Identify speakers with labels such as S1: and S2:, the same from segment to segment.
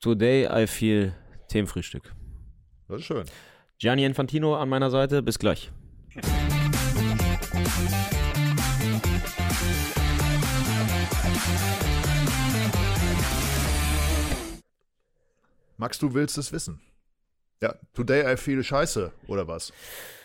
S1: Today I feel Themenfrühstück.
S2: Das ist schön.
S1: Gianni Infantino an meiner Seite. Bis gleich.
S2: Max, du willst es wissen. Ja, today I feel scheiße, oder was?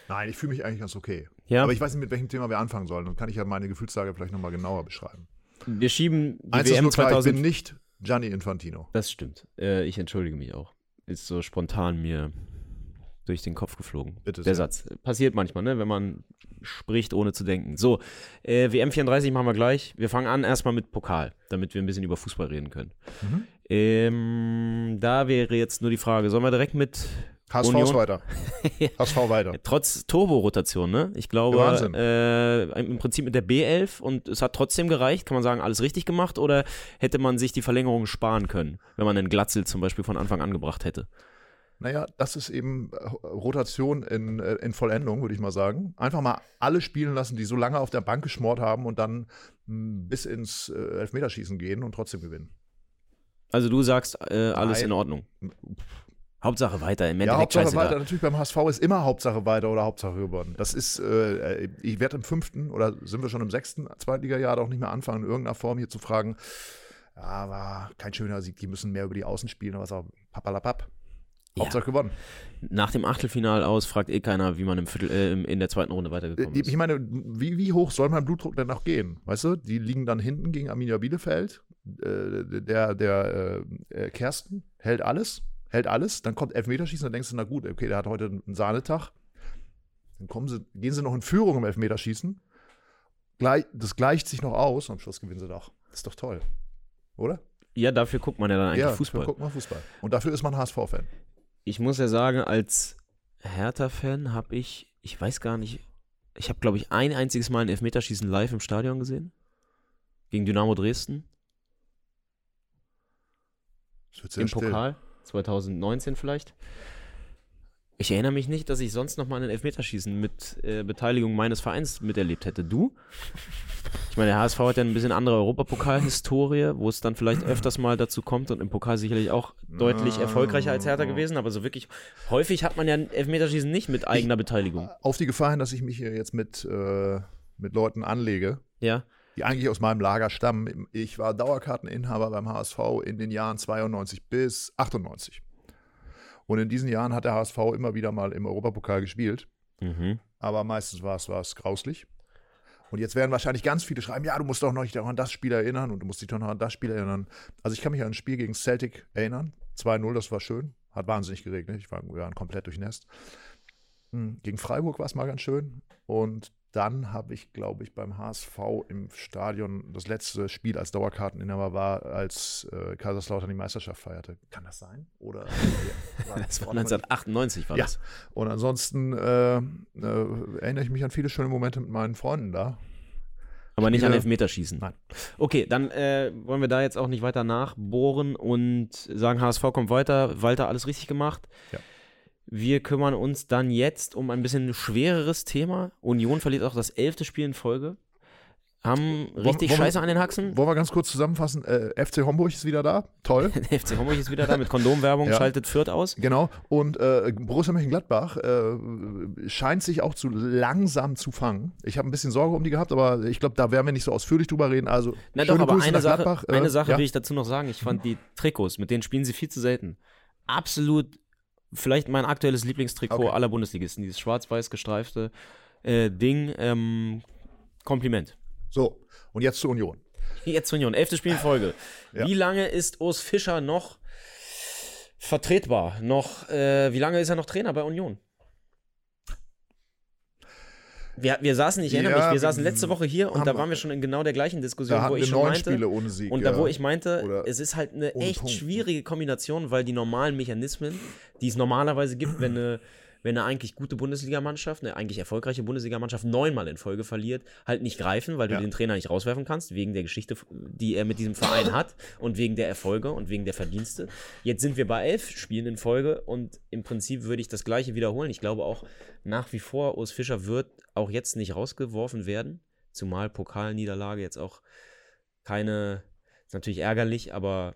S2: Nein, ich fühle mich eigentlich ganz okay.
S1: Ja.
S2: Aber ich weiß nicht, mit welchem Thema wir anfangen sollen. Dann kann ich ja meine Gefühlslage vielleicht nochmal genauer beschreiben.
S1: Wir schieben die
S2: Eins ist
S1: WM
S2: nur klar, ich
S1: 2000.
S2: bin nicht Gianni Infantino.
S1: Das stimmt. Äh, ich entschuldige mich auch. Ist so spontan mir durch den Kopf geflogen.
S2: Bitte
S1: Der
S2: sehr.
S1: Satz. Passiert manchmal, ne? wenn man spricht, ohne zu denken. So, äh, WM 34 machen wir gleich. Wir fangen an erstmal mit Pokal, damit wir ein bisschen über Fußball reden können.
S2: Mhm.
S1: Ähm, da wäre jetzt nur die Frage, sollen wir direkt mit
S2: HSV ist
S1: Union?
S2: weiter. HSV weiter.
S1: Trotz Turbo-Rotation, ne? Ich glaube, äh, im Prinzip mit der B11 und es hat trotzdem gereicht. Kann man sagen, alles richtig gemacht oder hätte man sich die Verlängerung sparen können, wenn man einen Glatzel zum Beispiel von Anfang an gebracht hätte?
S2: Naja, das ist eben äh, Rotation in, äh, in Vollendung, würde ich mal sagen. Einfach mal alle spielen lassen, die so lange auf der Bank geschmort haben und dann mh, bis ins äh, Elfmeterschießen gehen und trotzdem gewinnen.
S1: Also du sagst, äh, alles
S2: Nein.
S1: in Ordnung. Hauptsache weiter. Im
S2: Ja, Hauptsache
S1: scheißegal.
S2: weiter. Natürlich beim HSV ist immer Hauptsache weiter oder Hauptsache gewonnen. Das ist, äh, ich werde im fünften oder sind wir schon im sechsten Zweitliga-Jahr auch nicht mehr anfangen, in irgendeiner Form hier zu fragen, ja, aber kein schöner Sieg, die müssen mehr über die Außen spielen, aber was auch papalapap.
S1: Ja.
S2: Hauptsache gewonnen.
S1: Nach dem Achtelfinal aus fragt eh keiner, wie man im Viertel, äh, in der zweiten Runde weitergekommen ist.
S2: Ich meine, wie, wie hoch soll mein Blutdruck denn noch gehen? Weißt du, die liegen dann hinten gegen Arminia Bielefeld. Äh, der der äh, äh, Kersten hält alles, hält alles. Dann kommt Elfmeterschießen, dann denkst du, na gut, okay, der hat heute einen Sahnetag. Dann kommen sie, gehen sie noch in Führung im Elfmeterschießen. Gleich, das gleicht sich noch aus und am Schluss gewinnen sie doch. Das ist doch toll. Oder?
S1: Ja, dafür guckt man ja dann eigentlich
S2: ja,
S1: Fußball.
S2: Guck mal Fußball. Und dafür ist man HSV-Fan.
S1: Ich muss ja sagen, als Hertha-Fan habe ich, ich weiß gar nicht, ich habe, glaube ich, ein einziges Mal ein Elfmeterschießen live im Stadion gesehen. Gegen Dynamo Dresden.
S2: Es wird sehr
S1: Im. Pokal. 2019 vielleicht. Ich erinnere mich nicht, dass ich sonst noch mal ein Elfmeterschießen mit äh, Beteiligung meines Vereins miterlebt hätte. Du? Ich meine, der HSV hat ja ein bisschen andere Europapokal-Historie, wo es dann vielleicht öfters mal dazu kommt und im Pokal sicherlich auch deutlich erfolgreicher als Hertha gewesen, aber so wirklich häufig hat man ja ein Elfmeterschießen nicht mit eigener Beteiligung.
S2: Auf die Gefahr hin, dass ich mich hier jetzt mit, äh, mit Leuten anlege,
S1: Ja.
S2: Die eigentlich aus meinem Lager stammen. Ich war Dauerkarteninhaber beim HSV in den Jahren 92 bis 98. Und in diesen Jahren hat der HSV immer wieder mal im Europapokal gespielt,
S1: Mhm.
S2: aber meistens war es, war es grauslich. Und jetzt werden wahrscheinlich ganz viele schreiben, ja, du musst doch noch nicht an das Spiel erinnern und du musst dich doch noch an das Spiel erinnern. Also ich kann mich an ein Spiel gegen Celtic erinnern. 2-0, das war schön. Hat wahnsinnig geregnet. Ich war, wir waren komplett durchnässt. Hm, Gegen Freiburg war es mal ganz schön. Und dann habe ich, glaube ich, beim HSV im Stadion das letzte Spiel als Dauerkarteninhaber war, als äh, Kaiserslautern die Meisterschaft feierte. Kann das sein? Oder
S1: Das war 1998 war
S2: Ja.
S1: das.
S2: Und ansonsten äh, äh, erinnere ich mich an viele schöne Momente mit meinen Freunden da.
S1: Aber nicht an Elfmeterschießen.
S2: Nein.
S1: Okay, dann äh, wollen wir da jetzt auch nicht weiter nachbohren und sagen, HSV kommt weiter, Walter alles richtig gemacht.
S2: Ja.
S1: Wir kümmern uns dann jetzt um ein bisschen schwereres Thema. Union verliert auch das elfte Spiel in Folge. Haben richtig
S2: wollen
S1: Scheiße an den Haxen.
S2: Wollen wir ganz kurz zusammenfassen? Äh, FC Homburg ist wieder da. Toll.
S1: FC Homburg ist wieder da mit Kondomwerbung,
S2: Ja.
S1: schaltet Fürth aus.
S2: Genau. Und äh, Borussia Mönchengladbach äh, scheint sich auch zu langsam zu fangen. Ich habe ein bisschen Sorge um die gehabt, aber ich glaube, da werden wir nicht so ausführlich drüber reden. Also,
S1: Na doch, aber
S2: Grüße
S1: eine Sache,
S2: Gladbach. Äh,
S1: eine Sache
S2: ja.
S1: will ich dazu noch sagen. Ich fand die Trikots, mit denen spielen sie viel zu selten. Absolut, vielleicht mein aktuelles Lieblingstrikot
S2: Okay.
S1: aller Bundesligisten. Dieses schwarz-weiß gestreifte äh, Ding. Ähm, Kompliment.
S2: So, und jetzt zur Union.
S1: Jetzt zur Union, elfte Spiel in Folge.
S2: Ja.
S1: Wie lange ist Urs Fischer noch vertretbar? Noch, äh, wie lange ist er noch Trainer bei Union? Wir, wir saßen, ich erinnere
S2: Ja,
S1: mich, wir saßen letzte Woche hier und da waren wir schon in genau der gleichen Diskussion, wo ich schon meinte,
S2: Sieg.
S1: und da, wo ich meinte, es ist halt eine echt
S2: Punkt.
S1: schwierige Kombination, weil die normalen Mechanismen, die es normalerweise gibt, wenn eine, wenn eine eigentlich gute Bundesligamannschaft, eine eigentlich erfolgreiche Bundesligamannschaft neunmal in Folge verliert, halt nicht greifen, weil du
S2: Ja.
S1: den Trainer nicht rauswerfen kannst, wegen der Geschichte, die er mit diesem Verein hat und wegen der Erfolge und wegen der Verdienste. Jetzt sind wir bei elf Spielen in Folge und im Prinzip würde ich das Gleiche wiederholen. Ich glaube auch nach wie vor, Urs Fischer wird auch jetzt nicht rausgeworfen werden, zumal Pokalniederlage jetzt auch keine, ist natürlich ärgerlich, aber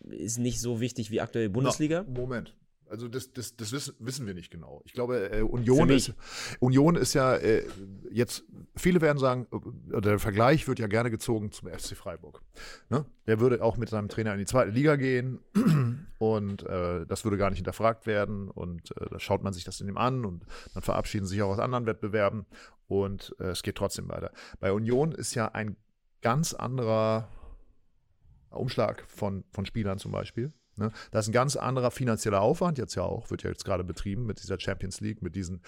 S1: ist nicht so wichtig wie aktuell Bundesliga.
S2: Na, Moment. Also das, das, das wissen, wissen wir nicht genau. Ich glaube, äh, Union, ist, Union ist ja äh, jetzt, viele werden sagen, äh, der Vergleich wird ja gerne gezogen zum FC Freiburg. Ne? Der würde auch mit seinem Trainer in die zweite Liga gehen und äh, das würde gar nicht hinterfragt werden und äh, da schaut man sich das in dem an und dann verabschieden sich auch aus anderen Wettbewerben und äh, es geht trotzdem weiter. Bei Union ist ja ein ganz anderer Umschlag von, von Spielern zum Beispiel. Ne? Das ist ein ganz anderer finanzieller Aufwand, jetzt ja auch, wird ja jetzt gerade betrieben mit dieser Champions League, mit diesen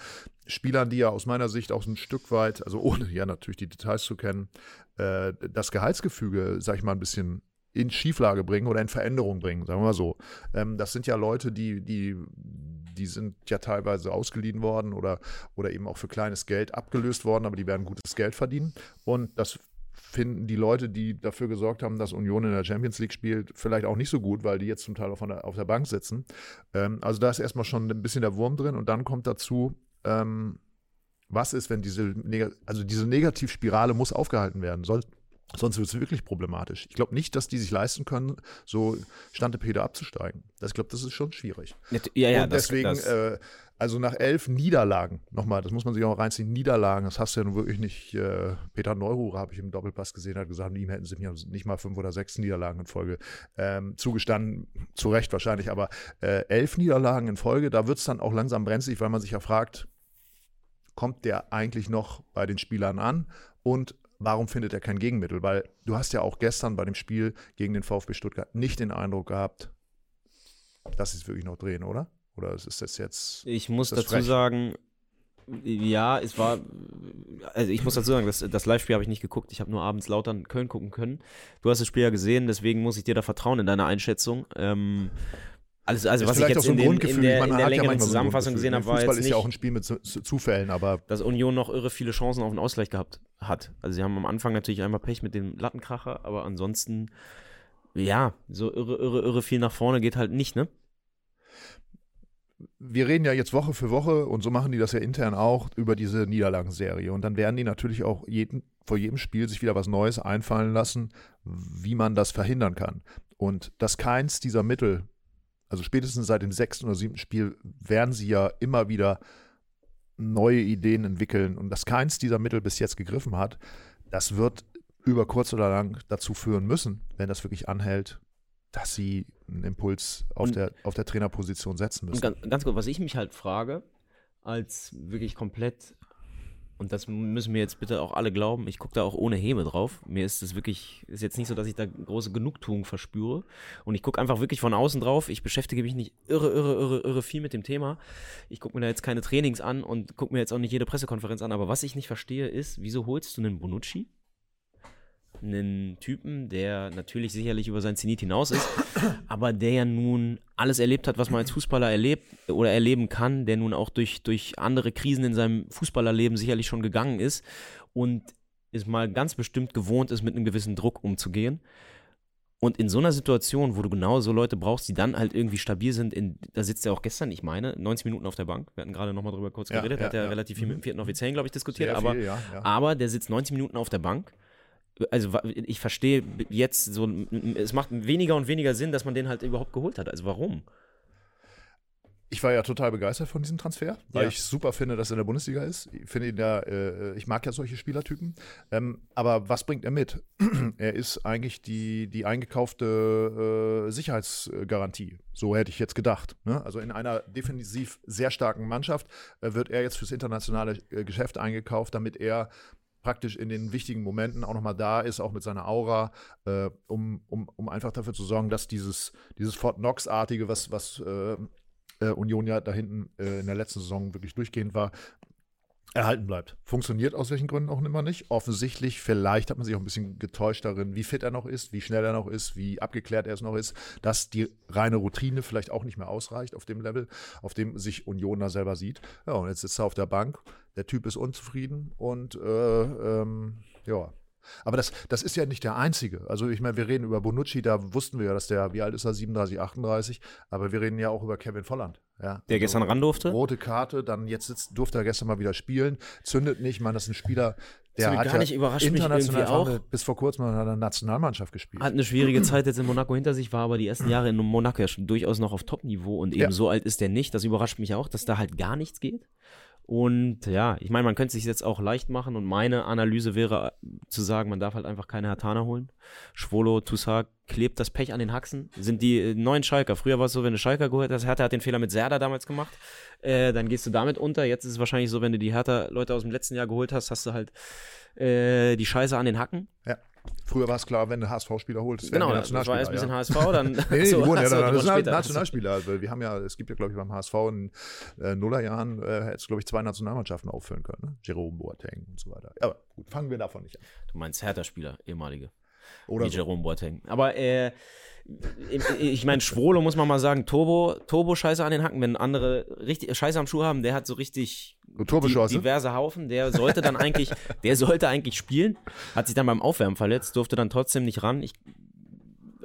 S2: Spielern, die ja aus meiner Sicht auch ein Stück weit, also ohne ja natürlich die Details zu kennen, äh, das Gehaltsgefüge, sag ich mal, ein bisschen in Schieflage bringen oder in Veränderung bringen, sagen wir mal so. Ähm, das sind ja Leute, die, die, die sind ja teilweise ausgeliehen worden oder, oder eben auch für kleines Geld abgelöst worden, aber die werden gutes Geld verdienen. Und das finden die Leute, die dafür gesorgt haben, dass Union in der Champions League spielt, vielleicht auch nicht so gut, weil die jetzt zum Teil auf der, auf der Bank sitzen. Ähm, also da ist erstmal schon ein bisschen der Wurm drin und dann kommt dazu, ähm, was ist, wenn diese, also diese Negativspirale muss aufgehalten werden, soll, sonst wird es wirklich problematisch. Ich glaube nicht, dass die sich leisten können, so Stantepede abzusteigen. Das, ich glaube, das ist schon schwierig.
S1: Ja, ja,
S2: und deswegen, das, das äh, also nach elf Niederlagen, nochmal, das muss man sich auch reinziehen, Niederlagen, das hast du ja nun wirklich nicht. Äh, Peter Neururer habe ich im Doppelpass gesehen, hat gesagt, ihm hätten sie mir nicht mal fünf oder sechs Niederlagen in Folge ähm, zugestanden, zu Recht wahrscheinlich, aber äh, elf Niederlagen in Folge, da wird es dann auch langsam brenzlig, weil man sich ja fragt, kommt der eigentlich noch bei den Spielern an und warum findet er kein Gegenmittel? Weil du hast ja auch gestern bei dem Spiel gegen den VfB Stuttgart nicht den Eindruck gehabt, dass sie es wirklich noch drehen, oder? Oder ist das jetzt.
S1: Ich muss dazu frech? sagen, ja, es war, also ich muss dazu sagen, das, das Live-Spiel habe ich nicht geguckt. Ich habe nur abends lauter in Köln gucken können. Du hast das Spiel ja gesehen, deswegen muss ich dir da vertrauen in deiner Einschätzung. Ähm, also, also was ich jetzt so in, den, in, der, in der längeren ja Zusammenfassung so gesehen habe, war
S2: Fußball
S1: jetzt
S2: ist ja auch ein Spiel mit Zufällen, aber
S1: dass Union noch irre viele Chancen auf einen Ausgleich gehabt hat. Also sie haben am Anfang natürlich einmal Pech mit dem Lattenkracher, aber ansonsten ja, so irre, irre, irre viel nach vorne geht halt nicht, ne?
S2: wir reden ja jetzt Woche für Woche und so machen die das ja intern auch über diese Niederlagenserie. Und dann werden die natürlich auch jeden, vor jedem Spiel sich wieder was Neues einfallen lassen, wie man das verhindern kann. Und dass keins dieser Mittel, also spätestens seit dem sechsten oder siebten Spiel, werden sie ja immer wieder neue Ideen entwickeln. Und dass keins dieser Mittel bis jetzt gegriffen hat, das wird über kurz oder lang dazu führen müssen, wenn das wirklich anhält, dass sie einen Impuls auf, der, auf der Trainerposition setzen müssen.
S1: Ganz, ganz gut, was ich mich halt frage, als wirklich komplett, und das müssen mir jetzt bitte auch alle glauben, ich gucke da auch ohne Häme drauf. Mir ist es wirklich, ist jetzt nicht so, dass ich da große Genugtuung verspüre. Und ich gucke einfach wirklich von außen drauf. Ich beschäftige mich nicht irre, irre, irre, irre viel mit dem Thema. Ich gucke mir da jetzt keine Trainings an und gucke mir jetzt auch nicht jede Pressekonferenz an. Aber was ich nicht verstehe ist, wieso holst du einen Bonucci? Einen Typen, der natürlich sicherlich über sein Zenit hinaus ist, aber der ja nun alles erlebt hat, was man als Fußballer erlebt oder erleben kann, der nun auch durch, durch andere Krisen in seinem Fußballerleben sicherlich schon gegangen ist und es mal ganz bestimmt gewohnt ist, mit einem gewissen Druck umzugehen. Und in so einer Situation, wo du genau so Leute brauchst, die dann halt irgendwie stabil sind, in, da sitzt er auch gestern, ich meine, 90 Minuten auf der Bank. Wir hatten gerade nochmal drüber kurz ja, geredet, ja, hat er ja, relativ viel mit dem mhm. vierten Offiziellen, glaube ich, diskutiert, Sehr aber, viel, aber der sitzt 90 Minuten auf der Bank also ich verstehe jetzt so, es macht weniger und weniger Sinn, dass man den halt überhaupt geholt hat. Also warum?
S2: Ich war ja total begeistert von diesem Transfer, weil ja. ich super finde, dass er in der Bundesliga ist. Ich finde ihn da, äh, ich mag ja solche Spielertypen. Ähm, aber was bringt er mit? er ist eigentlich die, die eingekaufte äh, Sicherheitsgarantie. So hätte ich jetzt gedacht. Ne? Also in einer defensiv sehr starken Mannschaft äh, wird er jetzt fürs internationale äh, Geschäft eingekauft, damit er praktisch in den wichtigen Momenten auch nochmal da ist, auch mit seiner Aura, äh, um, um, um einfach dafür zu sorgen, dass dieses, dieses Fort Knox-artige, was, was äh, äh, Union ja da hinten äh, in der letzten Saison wirklich durchgehend war, erhalten bleibt. Funktioniert aus welchen Gründen auch immer nicht. Offensichtlich, vielleicht hat man sich auch ein bisschen getäuscht darin, wie fit er noch ist, wie schnell er noch ist, wie abgeklärt er es noch ist, dass die reine Routine vielleicht auch nicht mehr ausreicht auf dem Level, auf dem sich Union da selber sieht. Ja, und jetzt sitzt er auf der Bank, der Typ ist unzufrieden und äh, ähm, ja, Aber das, das ist ja nicht der einzige. Also ich meine, wir reden über Bonucci, da wussten wir ja, dass der, wie alt ist er, 37, 38, aber wir reden ja auch über Kevin Volland. Ja,
S1: Der gestern ran durfte.
S2: Rote Karte, dann jetzt sitzt, durfte er gestern mal wieder spielen, zündet nicht. Ich meine, das ist ein Spieler, der hat
S1: gar
S2: ja
S1: nicht, überrascht mich
S2: international
S1: irgendwie auch.
S2: bis vor kurzem in einer Nationalmannschaft gespielt.
S1: Hat eine schwierige Zeit jetzt in Monaco hinter sich, war aber die ersten Jahre in Monaco ja schon durchaus noch auf Top-Niveau und eben
S2: Ja.
S1: so alt ist der nicht. Das überrascht mich auch, dass da halt gar nichts geht. Und ja, ich meine, man könnte sich jetzt auch leicht machen und meine Analyse wäre äh, zu sagen, man darf halt einfach keine Hatana holen. Schwolo, Toussaint klebt das Pech an den Haxen. Sind die äh, neuen Schalker. Früher war es so, wenn du Schalker geholt hast, Hertha hat den Fehler mit Serda damals gemacht, äh, dann gehst du damit unter. Jetzt ist es wahrscheinlich so, wenn du die Hertha-Leute aus dem letzten Jahr geholt hast, hast du halt äh, die Scheiße an den Hacken.
S2: Ja. Früher war es klar, wenn du HSV-Spieler holst, das
S1: Genau, das war erst ein bisschen
S2: ja.
S1: HSV, dann
S2: Nee, nee,
S1: so,
S2: die wurden ja dann
S1: später.
S2: Nationalspieler. Also wir haben ja, es gibt ja, glaube ich, beim HSV in äh, Nullerjahren, äh, hätte es, glaube ich, zwei Nationalmannschaften auffüllen können. Ne? Jerome Boateng und so weiter. Aber gut, fangen wir davon nicht an.
S1: Du meinst Hertha-Spieler, ehemalige.
S2: Oder
S1: wie
S2: so.
S1: Jerome Boateng. Aber äh, ich meine, Schwolo muss man mal sagen, Turbo, Turbo Scheiße an den Hacken. Wenn andere richtig Scheiße am Schuh haben, der hat so richtig
S2: So Turbochance.
S1: di- diverse Haufen. Der sollte dann eigentlich, der sollte eigentlich spielen. Hat sich dann beim Aufwärmen verletzt, durfte dann trotzdem nicht ran. Ich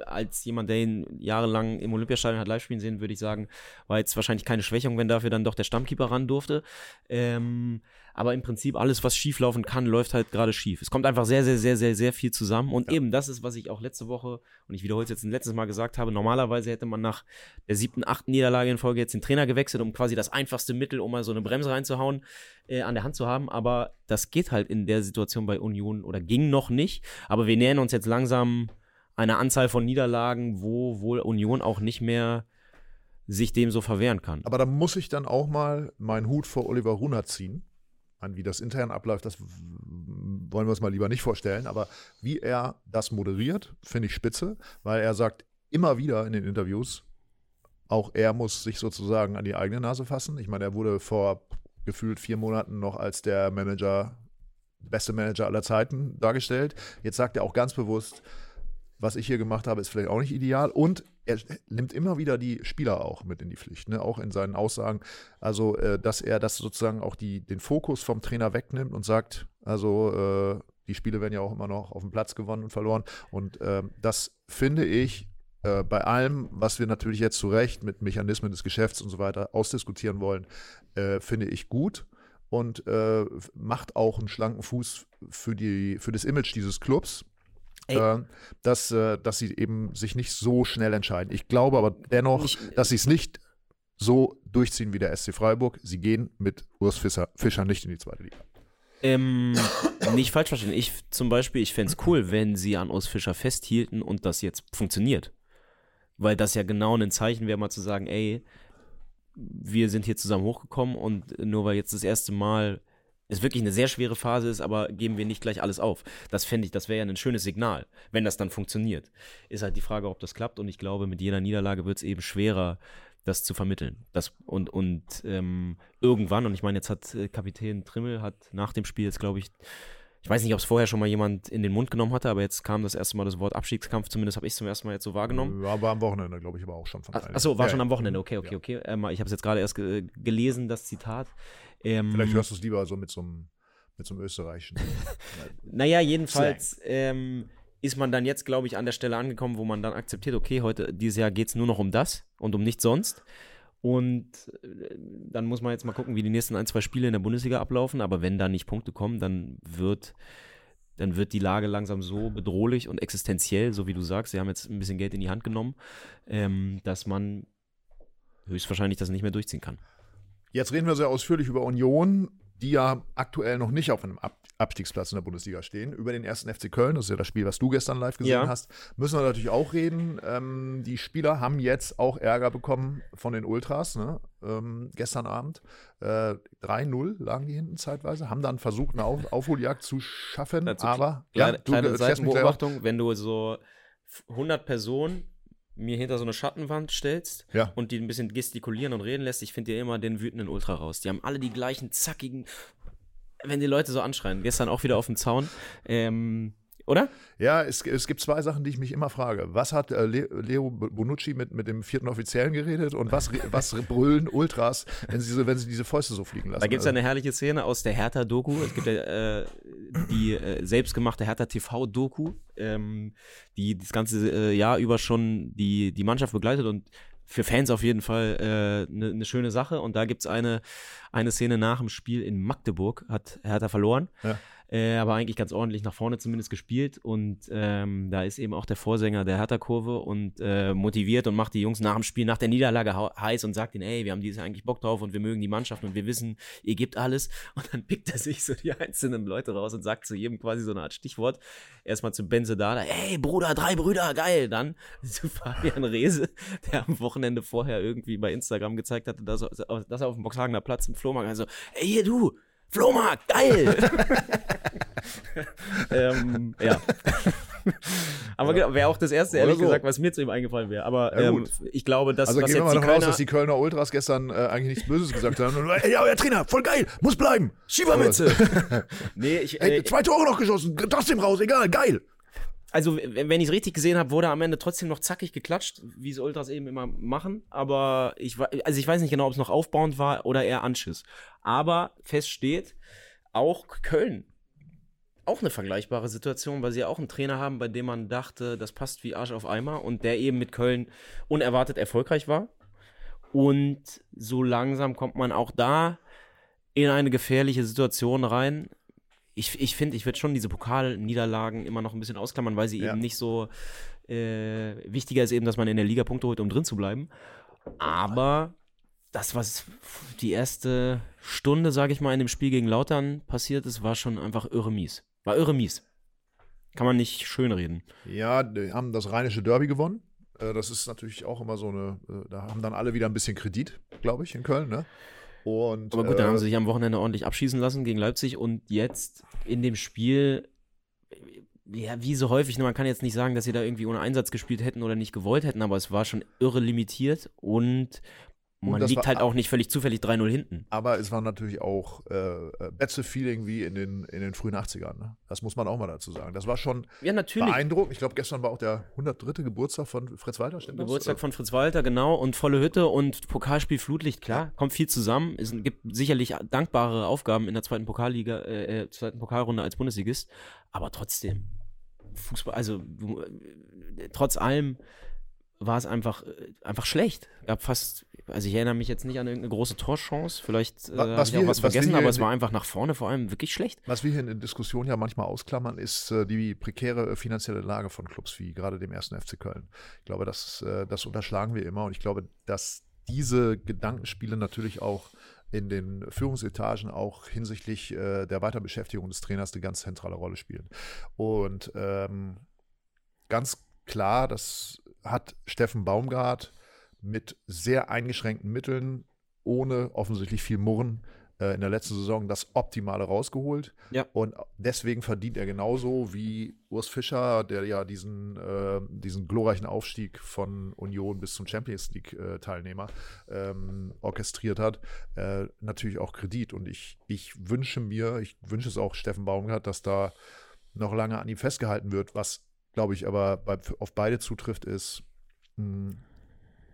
S1: als jemand, der ihn jahrelang im Olympiastadion hat live spielen sehen, würde ich sagen, war jetzt wahrscheinlich keine Schwächung, wenn dafür dann doch der Stammkeeper ran durfte. Ähm, aber im Prinzip alles, was schief laufen kann, läuft halt gerade schief. Es kommt einfach sehr, sehr, sehr, sehr, sehr viel zusammen. Und eben das ist, was ich auch letzte Woche, und ich wiederhole es jetzt ein letztes Mal gesagt habe, normalerweise hätte man nach der siebten, achten Niederlage in Folge jetzt den Trainer gewechselt, um quasi das einfachste Mittel, um mal so eine Bremse reinzuhauen, äh, an der Hand zu haben. Aber das geht halt in der Situation bei Union oder ging noch nicht. Aber wir nähern uns jetzt langsam einer Anzahl von Niederlagen, wo wohl Union auch nicht mehr sich dem so verwehren kann.
S2: Aber da muss ich dann auch mal meinen Hut vor Oliver Runert ziehen. An wie das intern abläuft, das wollen wir uns mal lieber nicht vorstellen. Aber wie er das moderiert, finde ich spitze, weil er sagt immer wieder in den Interviews, auch er muss sich sozusagen an die eigene Nase fassen. Ich meine, er wurde vor gefühlt vier Monaten noch als der Manager, beste Manager aller Zeiten dargestellt. Jetzt sagt er auch ganz bewusst, was ich hier gemacht habe, ist vielleicht auch nicht ideal. Und er nimmt immer wieder die Spieler auch mit in die Pflicht, ne? auch in seinen Aussagen. Also, äh, dass er das sozusagen auch die, den Fokus vom Trainer wegnimmt und sagt, also äh, die Spiele werden ja auch immer noch auf dem Platz gewonnen und verloren. Und ähm, das finde ich äh, bei allem, was wir natürlich jetzt zu Recht mit Mechanismen des Geschäfts und so weiter ausdiskutieren wollen, äh, finde ich gut und äh, macht auch einen schlanken Fuß für, die, für das Image dieses Clubs. Äh, dass, äh, dass sie eben sich nicht so schnell entscheiden. Ich glaube aber dennoch,
S1: Ich-
S2: dass sie es nicht so durchziehen wie der SC Freiburg. Sie gehen mit Urs Fischer, Fischer nicht in die zweite Liga.
S1: Ähm, nicht falsch verstehen. Ich zum Beispiel, ich fände es cool, wenn sie an Urs Fischer festhielten und das jetzt funktioniert. Weil das ja genau ein Zeichen wäre, mal zu sagen, ey, wir sind hier zusammen hochgekommen und nur weil jetzt das erste Mal es wirklich eine sehr schwere Phase ist, aber geben wir nicht gleich alles auf. Das fände ich, das wäre ja ein schönes Signal, wenn das dann funktioniert. Ist halt die Frage, ob das klappt und ich glaube, mit jeder Niederlage wird es eben schwerer, das zu vermitteln. Das, und und ähm, irgendwann, und ich meine, jetzt hat äh, Kapitän Trimmel hat nach dem Spiel jetzt, glaube ich, ich weiß nicht, ob es vorher schon mal jemand in den Mund genommen hatte, aber jetzt kam das erste Mal das Wort Abstiegskampf, zumindest habe ich es zum ersten Mal jetzt so wahrgenommen.
S2: Ja, war am Wochenende, glaube ich, aber auch schon von
S1: Ach, achso, war
S2: Ja,
S1: schon am Wochenende, okay, okay,
S2: Ja.
S1: okay. Ähm, ich habe es jetzt gerade erst ge gelesen, das Zitat. Ähm,
S2: Vielleicht hörst du es lieber so mit so einem, mit so einem österreichischen.
S1: Naja, jedenfalls ähm, ist man dann jetzt, glaube ich, an der Stelle angekommen, wo man dann akzeptiert, okay, heute, dieses Jahr geht es nur noch um das und um nichts sonst. Und äh, dann muss man jetzt mal gucken, wie die nächsten ein, zwei Spiele in der Bundesliga ablaufen. Aber wenn da nicht Punkte kommen, dann wird, dann wird die Lage langsam so bedrohlich und existenziell, so wie du sagst, sie haben jetzt ein bisschen Geld in die Hand genommen, ähm, dass man höchstwahrscheinlich das nicht mehr durchziehen kann.
S2: Jetzt reden wir sehr ausführlich über Union, die ja aktuell noch nicht auf einem Ab Abstiegsplatz in der Bundesliga stehen. Über den ersten FC Köln, das ist ja das Spiel, was du gestern live gesehen
S1: Ja.
S2: hast, müssen wir natürlich auch reden. Ähm, die Spieler haben jetzt auch Ärger bekommen von den Ultras, ne? ähm, gestern Abend. Äh, 3-0 lagen die hinten zeitweise, haben dann versucht, eine auf Aufholjagd zu schaffen,
S1: Dazu
S2: aber
S1: Kleine,
S2: ja, du,
S1: kleine. Seitenbeobachtung, wenn du so 100 Personen mir hinter so eine Schattenwand stellst
S2: Ja.
S1: und die ein bisschen gestikulieren und reden lässt, ich finde dir immer den wütenden Ultra raus. Die haben alle die gleichen zackigen, wenn die Leute so anschreien. Gestern auch wieder auf dem Zaun. Ähm, oder?
S2: Ja, es, es gibt zwei Sachen, die ich mich immer frage. Was hat äh, Le Leo Bonucci mit, mit dem vierten Offiziellen geredet und was, was brüllen Ultras, wenn sie, so, wenn sie diese Fäuste so fliegen lassen?
S1: Da gibt es ja
S2: Also,
S1: eine herrliche Szene aus der Hertha-Doku. Es gibt ja äh, die äh, selbstgemachte Hertha-TV-Doku, ähm, die das ganze äh, Jahr über schon die, die Mannschaft begleitet und für Fans auf jeden Fall eine äh, ne, ne schöne Sache. Und da gibt es eine, eine Szene nach dem Spiel in Magdeburg, hat Hertha verloren.
S2: Ja.
S1: Äh, aber eigentlich ganz ordentlich nach vorne zumindest gespielt. Und ähm, da ist eben auch der Vorsänger der Hertha-Kurve und äh, motiviert und macht die Jungs nach dem Spiel, nach der Niederlage heiß und sagt ihnen, ey, wir haben dieses eigentlich Bock drauf und wir mögen die Mannschaft und wir wissen, ihr gebt alles. Und dann pickt er sich so die einzelnen Leute raus und sagt zu jedem quasi so eine Art Stichwort. Erstmal zu Benze Dada, ey, Bruder, drei Brüder, geil. Dann zu Fabian Rehse, der am Wochenende vorher irgendwie bei Instagram gezeigt hatte, dass er, dass er auf dem Boxhagener Platz im Flohmarkt, also, ey, hier du, Flohmarkt, geil! ähm, ja. Aber genau, wäre auch das erste, ehrlich
S2: so.
S1: gesagt, was mir zu ihm eingefallen wäre. Aber
S2: Ja,
S1: ähm, ich glaube, dass
S2: also
S1: was
S2: gehen wir mal davon aus, dass die Kölner Ultras gestern äh, eigentlich nichts Böses gesagt haben. Und, ey, ja, euer Trainer, voll geil, muss bleiben.
S1: Schiebermütze. nee, ich,
S2: Ey,
S1: äh,
S2: zwei Tore noch geschossen, trotzdem raus, egal, geil.
S1: Also wenn ich es richtig gesehen habe, wurde am Ende trotzdem noch zackig geklatscht, wie es Ultras eben immer machen. Aber ich, also ich weiß nicht genau, ob es noch aufbauend war oder eher Anschiss. Aber fest steht, auch Köln. Auch eine vergleichbare Situation, weil sie ja auch einen Trainer haben, bei dem man dachte, das passt wie Arsch auf Eimer und der eben mit Köln unerwartet erfolgreich war. Und so langsam kommt man auch da in eine gefährliche Situation rein. Ich, ich finde, ich würde schon diese Pokalniederlagen immer noch ein bisschen ausklammern, weil sie
S2: Ja.
S1: eben nicht so äh, wichtiger ist eben, dass man in der Liga Punkte holt, um drin zu bleiben. Aber das, was die erste Stunde, sage ich mal, in dem Spiel gegen Lautern passiert ist, war schon einfach irre mies. War irre mies. Kann man nicht schönreden.
S2: Ja, die haben das rheinische Derby gewonnen. Äh, Das ist natürlich auch immer so eine, äh, da haben dann alle wieder ein bisschen Kredit, glaube ich, in Köln, ne? Und,
S1: Aber gut, dann
S2: äh,
S1: haben sie sich am Wochenende ordentlich abschießen lassen gegen Leipzig und jetzt in dem Spiel, ja, wie so häufig, ne, man kann jetzt nicht sagen, dass sie da irgendwie ohne Einsatz gespielt hätten oder nicht gewollt hätten, aber es war schon irre limitiert Und man
S2: das
S1: liegt
S2: war-
S1: halt auch nicht völlig zufällig 3-0 hinten.
S2: Aber es war natürlich auch äh, äh, Betze-Feeling wie in den, in den frühen 80ern. Ne? Das muss man auch mal dazu sagen. Das war schon
S1: Ja, natürlich.
S2: beeindruckend. Ich glaube, gestern war auch der 103. Geburtstag von Fritz Walter. Stimmt das?
S1: Geburtstag von Fritz Walter, genau, und volle Hütte und Pokalspiel Flutlicht, klar, kommt viel zusammen. Es gibt sicherlich dankbare Aufgaben in der zweiten Pokalliga, äh, äh, zweiten Pokalrunde als Bundesligist, aber trotzdem, Fußball, also äh, trotz allem war es einfach, äh, einfach schlecht. Gab fast, also ich erinnere mich jetzt nicht an irgendeine große Torchance, vielleicht äh, habe ich auch
S2: wir-
S1: was vergessen, aber es war einfach nach vorne vor allem wirklich schlecht.
S2: Was wir hier in der Diskussion ja manchmal ausklammern, ist äh, die prekäre finanzielle Lage von Clubs wie gerade dem ersten FC Köln. Ich glaube, das, äh, das unterschlagen wir immer und ich glaube, dass diese Gedankenspiele natürlich auch in den Führungsetagen auch hinsichtlich äh, der Weiterbeschäftigung des Trainers eine ganz zentrale Rolle spielen. Und ähm, ganz klar, das hat Steffen Baumgart mit sehr eingeschränkten Mitteln, ohne offensichtlich viel Murren, äh, in der letzten Saison das Optimale rausgeholt.
S1: Ja.
S2: Und deswegen verdient er genauso wie Urs Fischer, der ja diesen, äh, diesen glorreichen Aufstieg von Union bis zum Champions League-Teilnehmer ähm, orchestriert hat, äh, natürlich auch Kredit. Und ich, ich wünsche mir, ich wünsche es auch Steffen Baumgart, dass da noch lange an ihm festgehalten wird, was glaube ich aber bei, auf beide zutrifft, ist, mh,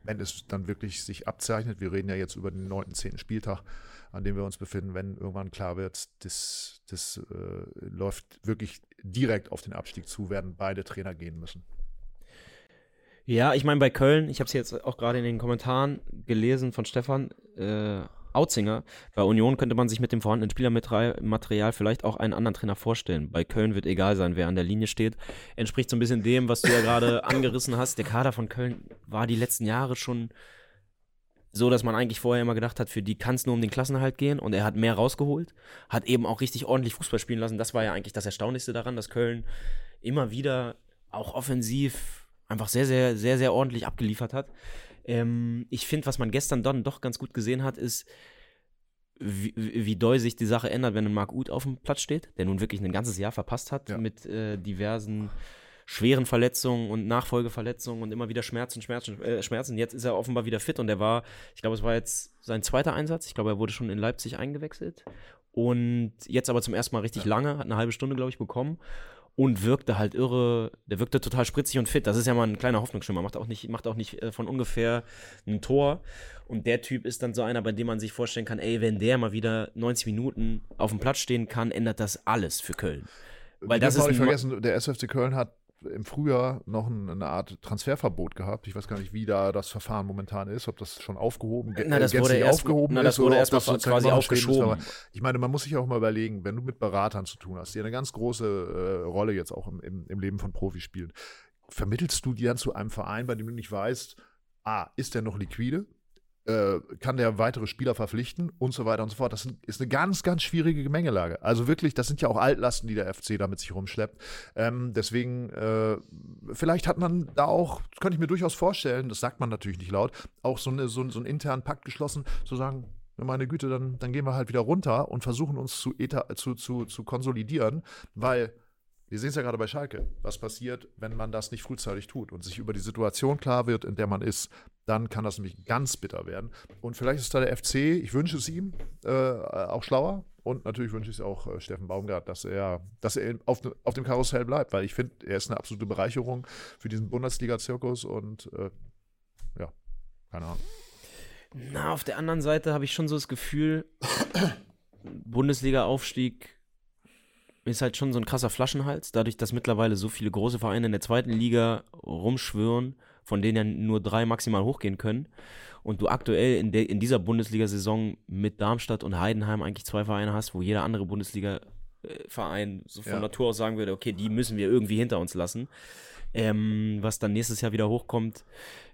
S2: wenn es dann wirklich sich abzeichnet, wir reden ja jetzt über den 9., 10. Spieltag, an dem wir uns befinden, wenn irgendwann klar wird, das, das äh, läuft wirklich direkt auf den Abstieg zu, werden beide Trainer gehen müssen.
S1: Ja, ich meine, bei Köln, ich habe es jetzt auch gerade in den Kommentaren gelesen von Stefan äh, Autzinger. Bei Union könnte man sich mit dem vorhandenen Spielermaterial vielleicht auch einen anderen Trainer vorstellen. Bei Köln wird egal sein, wer an der Linie steht. Entspricht so ein bisschen dem, was du ja gerade angerissen hast. Der Kader von Köln war die letzten Jahre schon so, dass man eigentlich vorher immer gedacht hat, für die kann es nur um den Klassenhalt gehen und er hat mehr rausgeholt, hat eben auch richtig ordentlich Fußball spielen lassen. Das war ja eigentlich das Erstaunlichste daran, dass Köln immer wieder auch offensiv einfach sehr, sehr, sehr, sehr ordentlich abgeliefert hat. Ähm, ich finde, was man gestern dann doch ganz gut gesehen hat, ist, wie, wie doll sich die Sache ändert, wenn ein Marc Uth auf dem Platz steht, der nun wirklich ein ganzes Jahr verpasst hat
S2: Ja.
S1: mit äh, diversen schweren Verletzungen und Nachfolgeverletzungen und immer wieder Schmerzen, Schmerzen, äh, Schmerzen. Jetzt ist er offenbar wieder fit und er war, ich glaube, es war jetzt sein zweiter Einsatz. Ich glaube, er wurde schon in Leipzig eingewechselt und jetzt aber zum ersten Mal richtig lange, hat eine halbe Stunde, glaube ich, bekommen. Und wirkte halt irre, der wirkte total spritzig und fit. Das ist ja mal ein kleiner Hoffnungsschimmer, macht auch nicht, macht auch nicht äh, von ungefähr ein Tor. Und der Typ ist dann so einer, bei dem man sich vorstellen kann, ey, wenn der mal wieder 90 Minuten auf dem Platz stehen kann, ändert das alles für Köln.
S2: Weil das ist nicht vergessen, der SFC Köln hat im Frühjahr noch eine Art Transferverbot gehabt. Ich weiß gar nicht, wie da das Verfahren momentan ist, ob das schon aufgehoben,
S1: na, das wurde erst,
S2: aufgehoben
S1: na, das wurde erst das quasi aufgeschoben.
S2: ich meine, man muss sich auch mal überlegen, wenn du mit Beratern zu tun hast, die eine ganz große äh, Rolle jetzt auch im, im, im Leben von Profis spielen, vermittelst du die dann zu einem Verein, bei dem du nicht weißt, ah, ist der noch liquide? Äh, kann der weitere Spieler verpflichten und so weiter und so fort. Das ist eine ganz, ganz schwierige Gemengelage. Also wirklich, das sind ja auch Altlasten, die der FC da mit sich rumschleppt. Ähm, deswegen, äh, vielleicht hat man da auch, könnte ich mir durchaus vorstellen, das sagt man natürlich nicht laut, auch so, eine, so, so einen internen Pakt geschlossen, zu sagen, meine Güte, dann, dann gehen wir halt wieder runter und versuchen uns zu, zu, zu, zu konsolidieren, weil wir sehen es ja gerade bei Schalke. Was passiert, wenn man das nicht frühzeitig tut und sich über die Situation klar wird, in der man ist, dann kann das nämlich ganz bitter werden. Und vielleicht ist da der FC, ich wünsche es ihm, äh, auch schlauer. Und natürlich wünsche ich es auch äh, Steffen Baumgart, dass er, dass er auf, auf dem Karussell bleibt, weil ich finde, er ist eine absolute Bereicherung für diesen Bundesliga-Zirkus und äh, ja, keine Ahnung.
S1: Na, auf der anderen Seite habe ich schon so das Gefühl, Bundesliga-Aufstieg ist halt schon so ein krasser Flaschenhals, dadurch, dass mittlerweile so viele große Vereine in der zweiten Liga rumschwören, von denen ja nur drei maximal hochgehen können. Und du aktuell in, de, in dieser Bundesliga-Saison mit Darmstadt und Heidenheim eigentlich zwei Vereine hast, wo jeder andere Bundesliga-Verein so von ja. Natur aus sagen würde, okay, die müssen wir irgendwie hinter uns lassen. Ähm, was dann nächstes Jahr wieder hochkommt,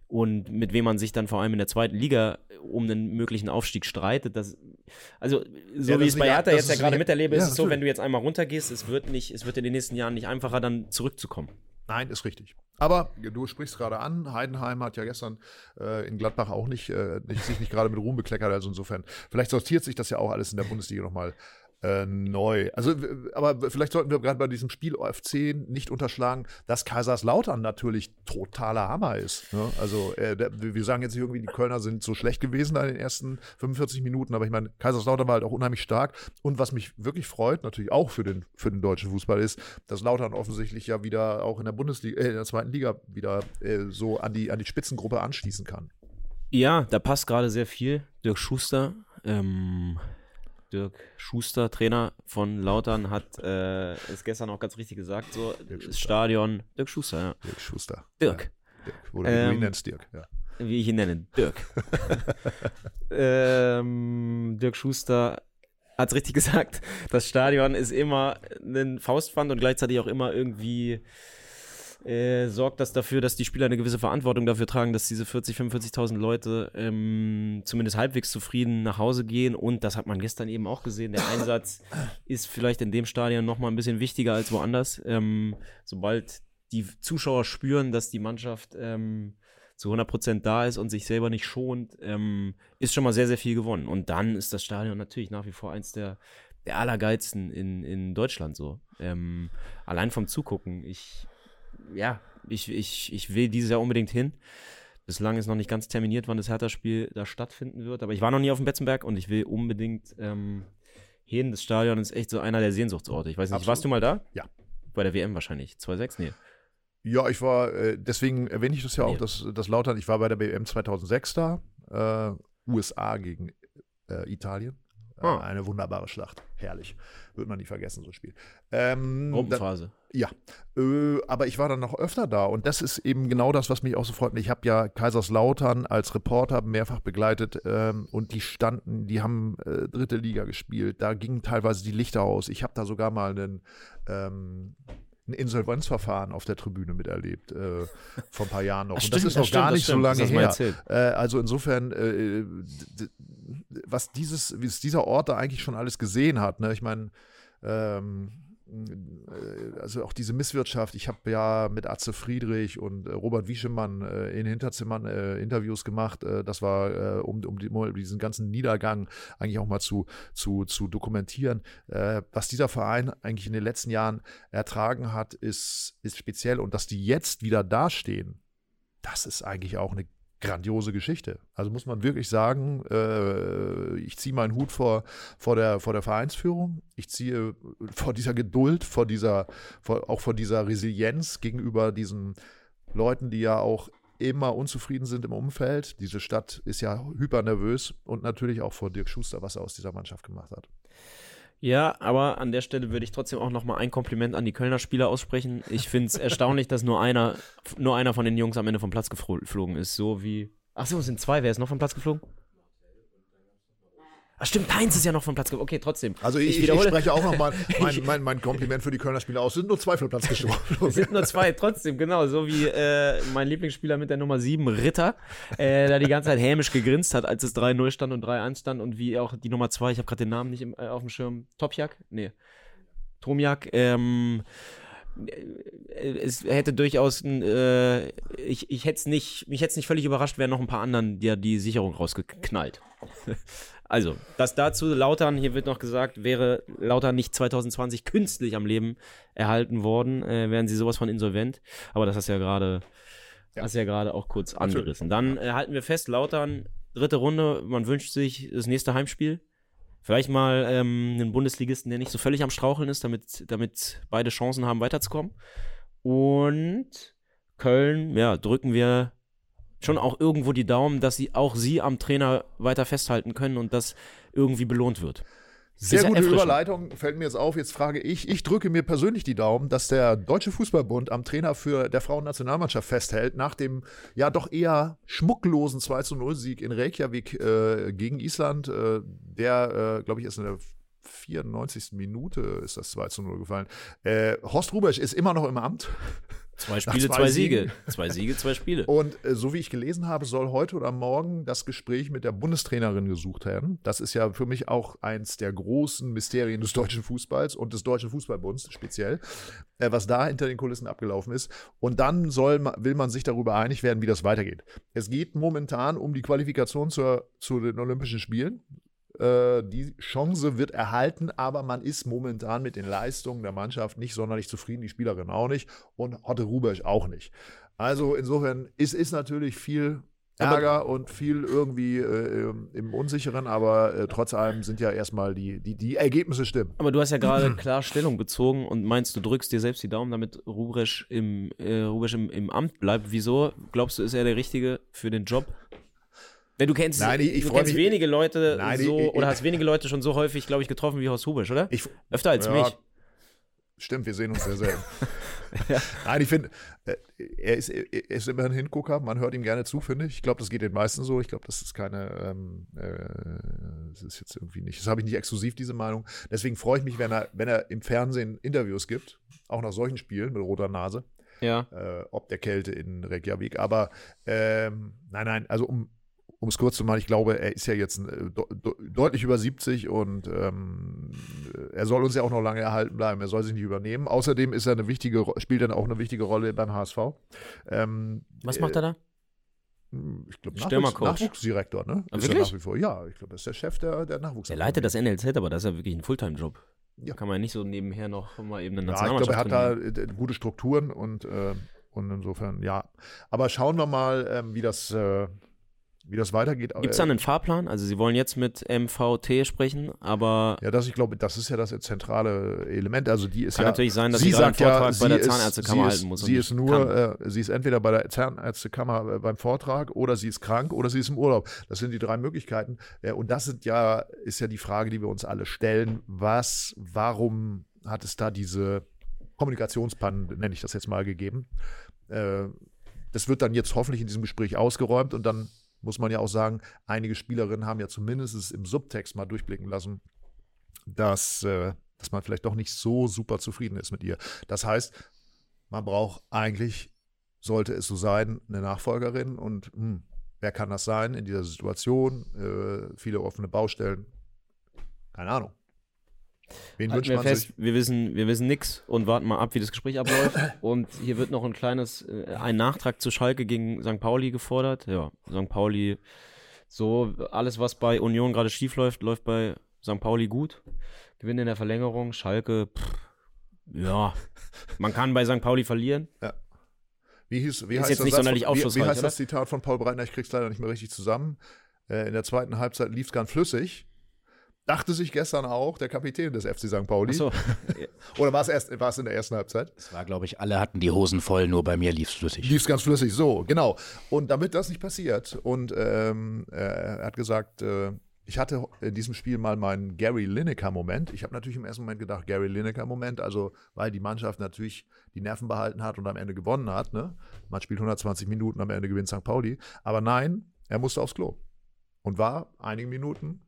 S1: und mit wem man sich dann vor allem in der zweiten Liga um einen möglichen Aufstieg streitet. Das, also, so ja, wie ich es bei Hertha jetzt ja gerade miterlebe, ja, ist es so, wenn du jetzt einmal runtergehst, es wird, nicht, es wird in den nächsten Jahren nicht einfacher, dann zurückzukommen.
S2: Nein, ist richtig. Aber du sprichst gerade an, Heidenheim hat ja gestern äh, in Gladbach auch nicht, äh, nicht, sich nicht gerade mit Ruhm bekleckert. Also insofern, vielleicht sortiert sich das ja auch alles in der Bundesliga nochmal äh, neu. Also, aber vielleicht sollten wir gerade bei diesem Spiel OFC nicht unterschlagen, dass Kaiserslautern natürlich totaler Hammer ist. Ne? Also, äh, wir sagen jetzt nicht irgendwie, die Kölner sind so schlecht gewesen in den ersten 45 Minuten, aber ich meine, Kaiserslautern war halt auch unheimlich stark. Und was mich wirklich freut, natürlich auch für den, für den deutschen Fußball, ist, dass Lautern offensichtlich ja wieder auch in der Bundesliga, äh, in der zweiten Liga wieder äh, so an die, an die Spitzengruppe anschließen kann.
S1: Ja, da passt gerade sehr viel. Dirk Schuster, ähm, Dirk Schuster, Trainer von Lautern, hat äh, es gestern auch ganz richtig gesagt, so das Stadion. Dirk Schuster, ja.
S2: Dirk Schuster.
S1: Dirk.
S2: Ja, Dirk. Oder ähm, wie du ihn ähm, nennst, Dirk, ja.
S1: Wie ich ihn nenne, Dirk. ähm, Dirk Schuster hat es richtig gesagt. Das Stadion ist immer ein Faustpfand und gleichzeitig auch immer irgendwie äh, sorgt das dafür, dass die Spieler eine gewisse Verantwortung dafür tragen, dass diese 40, 45.000 Leute ähm, zumindest halbwegs zufrieden nach Hause gehen. Und das hat man gestern eben auch gesehen. Der Einsatz ist vielleicht in dem Stadion nochmal ein bisschen wichtiger als woanders. Ähm, sobald die Zuschauer spüren, dass die Mannschaft ähm, zu 100% da ist und sich selber nicht schont, ähm, ist schon mal sehr, sehr viel gewonnen. Und dann ist das Stadion natürlich nach wie vor eins der, der allergeilsten in, in Deutschland so. Ähm, allein vom Zugucken. Ich ja, ich, ich, ich will dieses Jahr unbedingt hin. Bislang ist noch nicht ganz terminiert, wann das Hertha-Spiel da stattfinden wird. Aber ich war noch nie auf dem Betzenberg und ich will unbedingt ähm, hin. Das Stadion ist echt so einer der Sehnsuchtsorte. Ich weiß nicht, Absolut. warst du mal da?
S2: Ja.
S1: Bei der WM wahrscheinlich. 2-6? Nee.
S2: Ja, ich war, äh, deswegen erwähne ich das ja auch, nee. dass, dass Lautern, ich war bei der WM 2006 da, äh, USA gegen äh, Italien. Oh. Eine wunderbare Schlacht. Herrlich. Wird man nie vergessen, so ein Spiel.
S1: Ähm, Gruppenphase.
S2: Ja. Äh, aber ich war dann noch öfter da und das ist eben genau das, was mich auch so freut. Ich habe ja Kaiserslautern als Reporter mehrfach begleitet ähm, und die standen, die haben äh, dritte Liga gespielt. Da gingen teilweise die Lichter aus. Ich habe da sogar mal einen. Ähm, ein Insolvenzverfahren auf der Tribüne miterlebt, äh, vor ein paar Jahren noch. Ach, und das ist noch stimmt, gar nicht so lange her. Äh, also insofern, äh, was dieses, wie es dieser Ort da eigentlich schon alles gesehen hat. Ne? Ich meine, ähm, äh, also auch diese Misswirtschaft. Ich habe ja mit Atze Friedrich und äh, Robert Wieschemann äh, in Hinterzimmern äh, Interviews gemacht. Äh, das war, äh, um, um, diesen ganzen Niedergang eigentlich auch mal zu, zu, zu dokumentieren. was dieser Verein eigentlich in den letzten Jahren ertragen hat, ist, ist speziell. Und dass die jetzt wieder dastehen, das ist eigentlich auch eine grandiose Geschichte. Also muss man wirklich sagen, äh, ich ziehe meinen Hut vor, vor, der, vor der Vereinsführung, ich ziehe vor dieser Geduld, vor dieser, vor, auch vor dieser Resilienz gegenüber diesen Leuten, die ja auch immer unzufrieden sind im Umfeld. Diese Stadt ist ja hypernervös und natürlich auch vor Dirk Schuster, was er aus dieser Mannschaft gemacht hat.
S1: Ja, aber an der Stelle würde ich trotzdem auch nochmal ein Kompliment an die Kölner Spieler aussprechen. Ich finde es erstaunlich, dass nur einer, nur einer von den Jungs am Ende vom Platz geflogen ist. So wie. Achso, es sind zwei. Wer ist noch vom Platz geflogen? Ach stimmt, Heinz ist ja noch vom Platz geflogen. Okay, trotzdem.
S2: Also ich, ich, ich spreche auch nochmal mein, mein, mein, Kompliment für die Kölner Spieler aus. Es sind nur zwei vom Platz geflogen.
S1: es sind nur zwei, trotzdem, genau. So wie äh, mein Lieblingsspieler mit der Nummer 7, Ritter, äh, da die ganze Zeit hämisch gegrinst hat, als es 3-0 stand und 3-1 stand. Und wie auch die Nummer 2, ich habe gerade den Namen nicht im, äh, auf dem Schirm, Topjak? Nee. Tomjak, ähm, äh, es hätte durchaus äh, ich, ich hätte es nicht, mich hätte es nicht völlig überrascht, wären noch ein paar anderen ja die Sicherung rausgeknallt. Also, das dazu, Lautern, hier wird noch gesagt, wäre Lautern nicht 2020 künstlich am Leben erhalten worden, äh, wären sie sowas von insolvent. Aber das hast du ja gerade, ja. hast ja gerade auch kurz angerissen. Dann äh, halten wir fest, Lautern, dritte Runde, man wünscht sich das nächste Heimspiel. Vielleicht mal ähm, einen Bundesligisten, der nicht so völlig am Straucheln ist, damit, damit beide Chancen haben, weiterzukommen. Und Köln, ja, drücken wir schon auch irgendwo die Daumen, dass sie auch sie am Trainer weiter festhalten können und das irgendwie belohnt wird.
S2: Sehr gute Überleitung, fällt mir jetzt auf. Jetzt frage ich, ich drücke mir persönlich die Daumen, dass der Deutsche Fußballbund am Trainer für der Frauennationalmannschaft festhält, nach dem ja doch eher schmucklosen 2-0-Sieg in Reykjavik äh, gegen Island. Äh, der, äh, glaube ich, ist in der 94. Minute ist das 2 0 gefallen. Äh, Horst Rubesch ist immer noch im Amt.
S1: Zwei Spiele, zwei, zwei Siege. Zwei Siege, zwei Spiele.
S2: Und äh, so wie ich gelesen habe, soll heute oder morgen das Gespräch mit der Bundestrainerin gesucht werden. Das ist ja für mich auch eins der großen Mysterien des deutschen Fußballs und des deutschen Fußballbunds speziell, äh, was da hinter den Kulissen abgelaufen ist. Und dann soll, will man sich darüber einig werden, wie das weitergeht. Es geht momentan um die Qualifikation zur, zu den Olympischen Spielen. Äh, die Chance wird erhalten, aber man ist momentan mit den Leistungen der Mannschaft nicht sonderlich zufrieden, die Spielerin auch nicht und Hotte Rubesch auch nicht. Also insofern ist, ist natürlich viel Ärger und viel irgendwie äh, im Unsicheren, aber äh, trotz allem sind ja erstmal die, die, die Ergebnisse stimmen.
S1: Aber du hast ja gerade klar Stellung bezogen und meinst, du drückst dir selbst die Daumen, damit Rubesch im, äh, Rubesch im, im Amt bleibt. Wieso glaubst du, ist er der Richtige für den Job? Denn du kennst, nein, ich, ich du kennst mich, wenige Leute nein, so, ich, oder hast wenige Leute schon so häufig, glaube ich, getroffen wie Horst Hubisch, oder? Öfter als ja, mich.
S2: Stimmt, wir sehen uns sehr selten. ja. Nein, ich finde, äh, er ist, er ist immer ein Hingucker, man hört ihm gerne zu, finde ich. Ich glaube, das geht den meisten so. Ich glaube, das ist keine, ähm, äh, das ist jetzt irgendwie nicht, das habe ich nicht exklusiv, diese Meinung. Deswegen freue ich mich, wenn er, wenn er im Fernsehen Interviews gibt, auch nach solchen Spielen mit roter Nase.
S1: Ja.
S2: Äh, ob der Kälte in Reykjavik. Aber ähm, nein, nein, also um um es kurz zu machen, ich glaube, er ist ja jetzt äh, de deutlich über 70 und ähm, er soll uns ja auch noch lange erhalten bleiben. Er soll sich nicht übernehmen. Außerdem ist er eine wichtige, spielt dann auch eine wichtige Rolle beim HSV. Ähm,
S1: Was macht er da?
S2: Hm, ich glaube, Nachwuchs, Nachwuchsdirektor, ne?
S1: Ah, ist wirklich?
S2: nach wie vor. Ja, ich glaube, das ist der Chef der, der Nachwuchs.
S1: Er leitet das NLZ, aber das ist ja wirklich ein Fulltime-Job. Ja. Kann man ja nicht so nebenher noch mal eben eine Nationalmannschaft
S2: Ja, ich glaube, er hat da äh, gute Strukturen und, äh, und insofern, ja. Aber schauen wir mal, ähm, wie das äh, wie das weitergeht.
S1: Gibt es da einen Fahrplan? Also Sie wollen jetzt mit MVT sprechen, aber
S2: ja, das ich glaube, das ist ja das zentrale Element. Also die ist
S1: kann
S2: ja,
S1: natürlich sein, dass sie, sie sagt einen Vortrag ja, bei der Zahnärztekammer
S2: ist,
S1: halten muss.
S2: Sie ist nur, äh, sie ist entweder bei der Zahnärztekammer äh, beim Vortrag oder sie ist krank oder sie ist im Urlaub. Das sind die drei Möglichkeiten. Äh, und das sind ja ist ja die Frage, die wir uns alle stellen: Was, warum hat es da diese Kommunikationspannen, nenne ich das jetzt mal, gegeben? Äh, das wird dann jetzt hoffentlich in diesem Gespräch ausgeräumt und dann muss man ja auch sagen, einige Spielerinnen haben ja zumindest im Subtext mal durchblicken lassen, dass, äh, dass man vielleicht doch nicht so super zufrieden ist mit ihr. Das heißt, man braucht eigentlich, sollte es so sein, eine Nachfolgerin und hm, wer kann das sein in dieser Situation? Äh, viele offene Baustellen. Keine Ahnung.
S1: Wen wünscht man fest? Wir wissen, wir wissen nichts und warten mal ab, wie das Gespräch abläuft. und hier wird noch ein kleines, äh, ein Nachtrag zu Schalke gegen St. Pauli gefordert. Ja, St. Pauli, so alles, was bei Union gerade schief läuft, läuft bei St. Pauli gut. Gewinn in der Verlängerung, Schalke, pff, ja, man kann bei St. Pauli verlieren.
S2: Ja. Wie, hieß, wie
S1: Ist
S2: heißt
S1: jetzt
S2: das
S1: nicht
S2: Satz
S1: sonderlich
S2: von, wie, wie heißt das Zitat von Paul Breitner? Ich krieg's leider nicht mehr richtig zusammen. Äh, in der zweiten Halbzeit lief es ganz flüssig. Dachte sich gestern auch der Kapitän des FC St. Pauli.
S1: Achso.
S2: Oder war es erst war es in der ersten Halbzeit?
S3: Es war, glaube ich, alle hatten die Hosen voll, nur bei mir lief es flüssig.
S2: Lief es ganz flüssig, so, genau. Und damit das nicht passiert, und ähm, äh, er hat gesagt, äh, ich hatte in diesem Spiel mal meinen Gary Lineker-Moment. Ich habe natürlich im ersten Moment gedacht, Gary Lineker-Moment, also weil die Mannschaft natürlich die Nerven behalten hat und am Ende gewonnen hat. Ne? Man spielt 120 Minuten, am Ende gewinnt St. Pauli. Aber nein, er musste aufs Klo und war einige Minuten